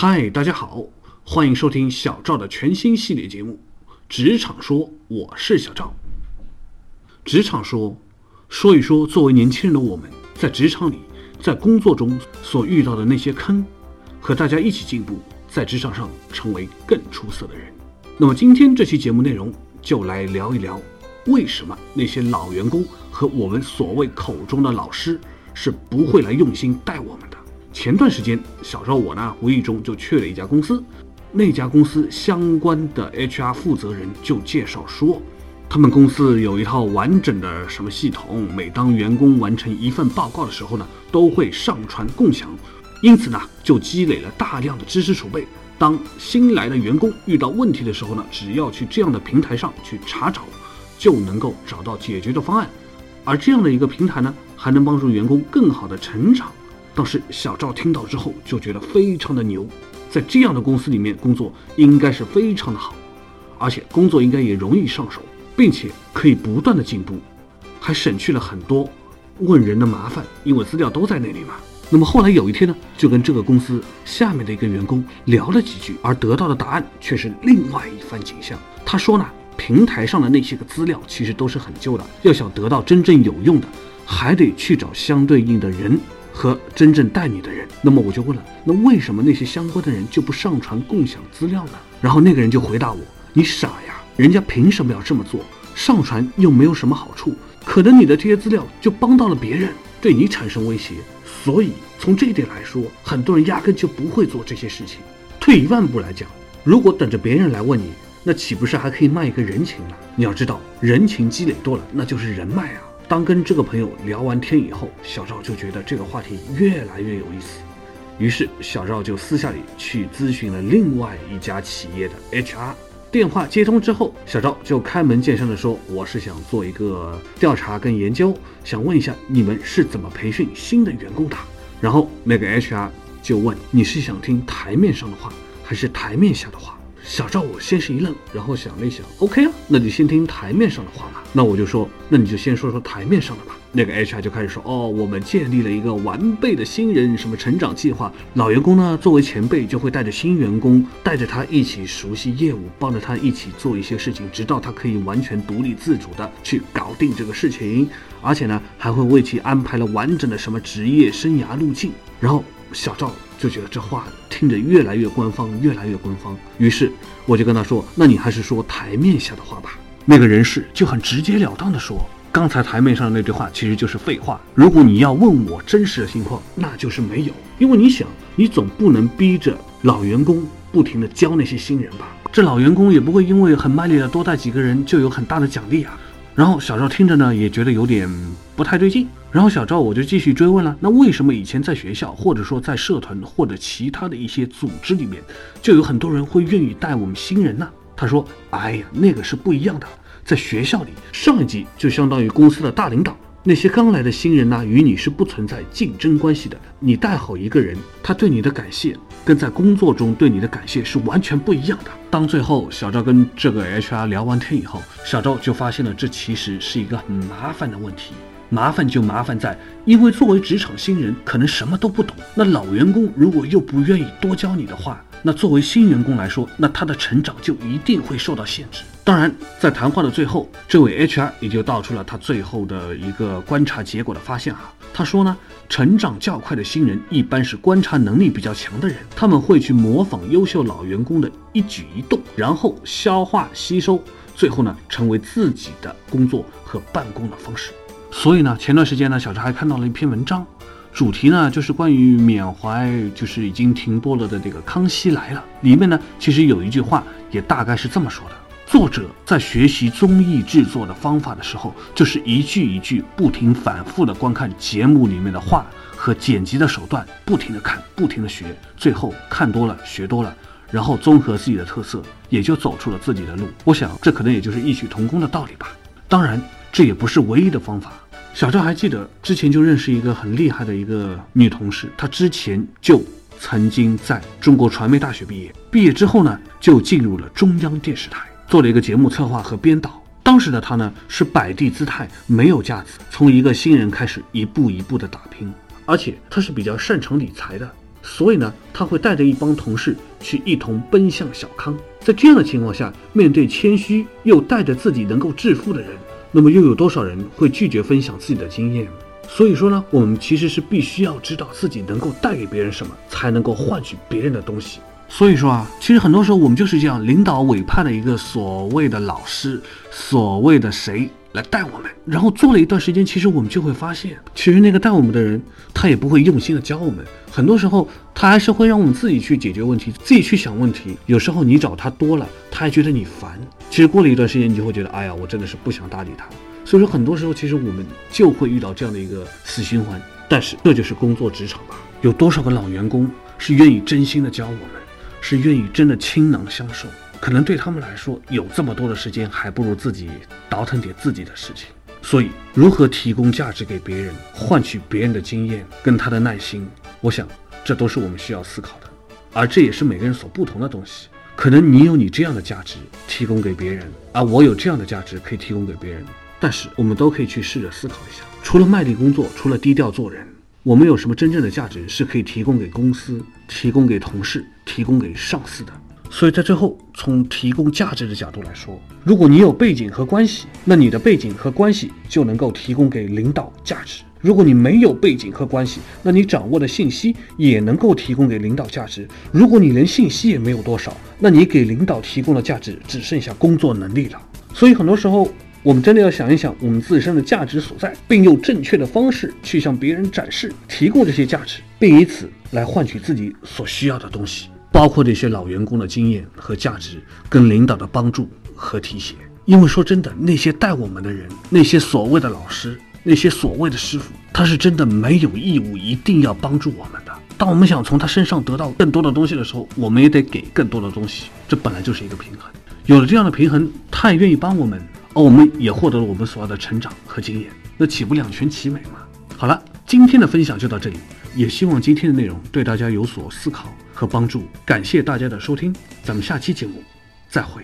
嗨，大家好，欢迎收听小赵的全新系列节目《职场说》，我是小赵。职场说，说一说作为年轻人的我们，在职场里，在工作中所遇到的那些坑，和大家一起进步，在职场上成为更出色的人。那么今天这期节目内容就来聊一聊，为什么那些老员工和我们所谓口中的老师是不会来用心带我们。前段时间，小赵我呢无意中就去了一家公司，那家公司相关的 HR 负责人就介绍说，他们公司有一套完整的什么系统，每当员工完成一份报告的时候呢，都会上传共享，因此呢就积累了大量的知识储备。当新来的员工遇到问题的时候呢，只要去这样的平台上去查找，就能够找到解决的方案。而这样的一个平台呢，还能帮助员工更好的成长。当时小赵听到之后就觉得非常的牛，在这样的公司里面工作应该是非常的好，而且工作应该也容易上手，并且可以不断的进步，还省去了很多问人的麻烦，因为资料都在那里嘛。那么后来有一天呢，就跟这个公司下面的一个员工聊了几句，而得到的答案却是另外一番景象。他说呢，平台上的那些个资料其实都是很旧的，要想得到真正有用的，还得去找相对应的人。和真正带你的人，那么我就问了，那为什么那些相关的人就不上传共享资料呢？然后那个人就回答我：“你傻呀，人家凭什么要这么做？上传又没有什么好处，可能你的这些资料就帮到了别人，对你产生威胁。所以从这一点来说，很多人压根就不会做这些事情。退一万步来讲，如果等着别人来问你，那岂不是还可以卖一个人情了？你要知道，人情积累多了，那就是人脉啊。”当跟这个朋友聊完天以后，小赵就觉得这个话题越来越有意思，于是小赵就私下里去咨询了另外一家企业的 HR。电话接通之后，小赵就开门见山的说：“我是想做一个调查跟研究，想问一下你们是怎么培训新的员工的。”然后那个 HR 就问：“你是想听台面上的话，还是台面下的话？”小赵，我先是一愣，然后想了一想，OK 啊，那就先听台面上的话嘛。那我就说，那你就先说说台面上的吧。那个 HR 就开始说，哦，我们建立了一个完备的新人什么成长计划，老员工呢作为前辈就会带着新员工，带着他一起熟悉业务，帮着他一起做一些事情，直到他可以完全独立自主的去搞定这个事情，而且呢还会为其安排了完整的什么职业生涯路径。然后小赵。就觉得这话听着越来越官方，越来越官方。于是我就跟他说：“那你还是说台面下的话吧。”那个人士就很直截了当的说：“刚才台面上的那句话其实就是废话。如果你要问我真实的情况，那就是没有。因为你想，你总不能逼着老员工不停的教那些新人吧？这老员工也不会因为很卖力的多带几个人就有很大的奖励啊。”然后小赵听着呢，也觉得有点不太对劲。然后小赵我就继续追问了，那为什么以前在学校，或者说在社团或者其他的一些组织里面，就有很多人会愿意带我们新人呢？他说：“哎呀，那个是不一样的，在学校里，上一级就相当于公司的大领导。”那些刚来的新人呢，与你是不存在竞争关系的。你带好一个人，他对你的感谢，跟在工作中对你的感谢是完全不一样的。当最后小赵跟这个 HR 聊完天以后，小赵就发现了这其实是一个很麻烦的问题。麻烦就麻烦在，因为作为职场新人，可能什么都不懂。那老员工如果又不愿意多教你的话，那作为新员工来说，那他的成长就一定会受到限制。当然，在谈话的最后，这位 HR 也就道出了他最后的一个观察结果的发现啊。他说呢，成长较快的新人一般是观察能力比较强的人，他们会去模仿优秀老员工的一举一动，然后消化吸收，最后呢，成为自己的工作和办公的方式。所以呢，前段时间呢，小张还看到了一篇文章。主题呢，就是关于缅怀，就是已经停播了的这个《康熙来了》里面呢，其实有一句话，也大概是这么说的：作者在学习综艺制作的方法的时候，就是一句一句不停反复的观看节目里面的话和剪辑的手段，不停的看，不停的学，最后看多了，学多了，然后综合自己的特色，也就走出了自己的路。我想，这可能也就是异曲同工的道理吧。当然，这也不是唯一的方法。小赵还记得之前就认识一个很厉害的一个女同事，她之前就曾经在中国传媒大学毕业，毕业之后呢就进入了中央电视台，做了一个节目策划和编导。当时的他呢是摆地姿态，没有架子，从一个新人开始一步一步的打拼，而且他是比较擅长理财的。所以呢，他会带着一帮同事去一同奔向小康。在这样的情况下，面对谦虚又带着自己能够致富的人，那么又有多少人会拒绝分享自己的经验？所以说呢，我们其实是必须要知道自己能够带给别人什么，才能够换取别人的东西。所以说啊，其实很多时候我们就是这样，领导委派了一个所谓的老师，所谓的谁来带我们，然后做了一段时间，其实我们就会发现，其实那个带我们的人，他也不会用心的教我们，很多时候他还是会让我们自己去解决问题，自己去想问题。有时候你找他多了，他还觉得你烦。其实过了一段时间，你就会觉得，哎呀，我真的是不想搭理他。所以说，很多时候其实我们就会遇到这样的一个死循环。但是这就是工作职场吧？有多少个老员工是愿意真心的教我们？是愿意真的倾囊相授，可能对他们来说，有这么多的时间，还不如自己倒腾点自己的事情。所以，如何提供价值给别人，换取别人的经验跟他的耐心，我想，这都是我们需要思考的。而这也是每个人所不同的东西。可能你有你这样的价值提供给别人，而我有这样的价值可以提供给别人。但是，我们都可以去试着思考一下：除了卖力工作，除了低调做人。我们有什么真正的价值是可以提供给公司、提供给同事、提供给上司的？所以在最后，从提供价值的角度来说，如果你有背景和关系，那你的背景和关系就能够提供给领导价值；如果你没有背景和关系，那你掌握的信息也能够提供给领导价值；如果你连信息也没有多少，那你给领导提供的价值只剩下工作能力了。所以很多时候。我们真的要想一想我们自身的价值所在，并用正确的方式去向别人展示、提供这些价值，并以此来换取自己所需要的东西，包括这些老员工的经验和价值，跟领导的帮助和提携。因为说真的，那些带我们的人，那些所谓的老师，那些所谓的师傅，他是真的没有义务一定要帮助我们的。当我们想从他身上得到更多的东西的时候，我们也得给更多的东西。这本来就是一个平衡。有了这样的平衡，他也愿意帮我们。而我们也获得了我们所要的成长和经验，那岂不两全其美吗？好了，今天的分享就到这里，也希望今天的内容对大家有所思考和帮助。感谢大家的收听，咱们下期节目再会。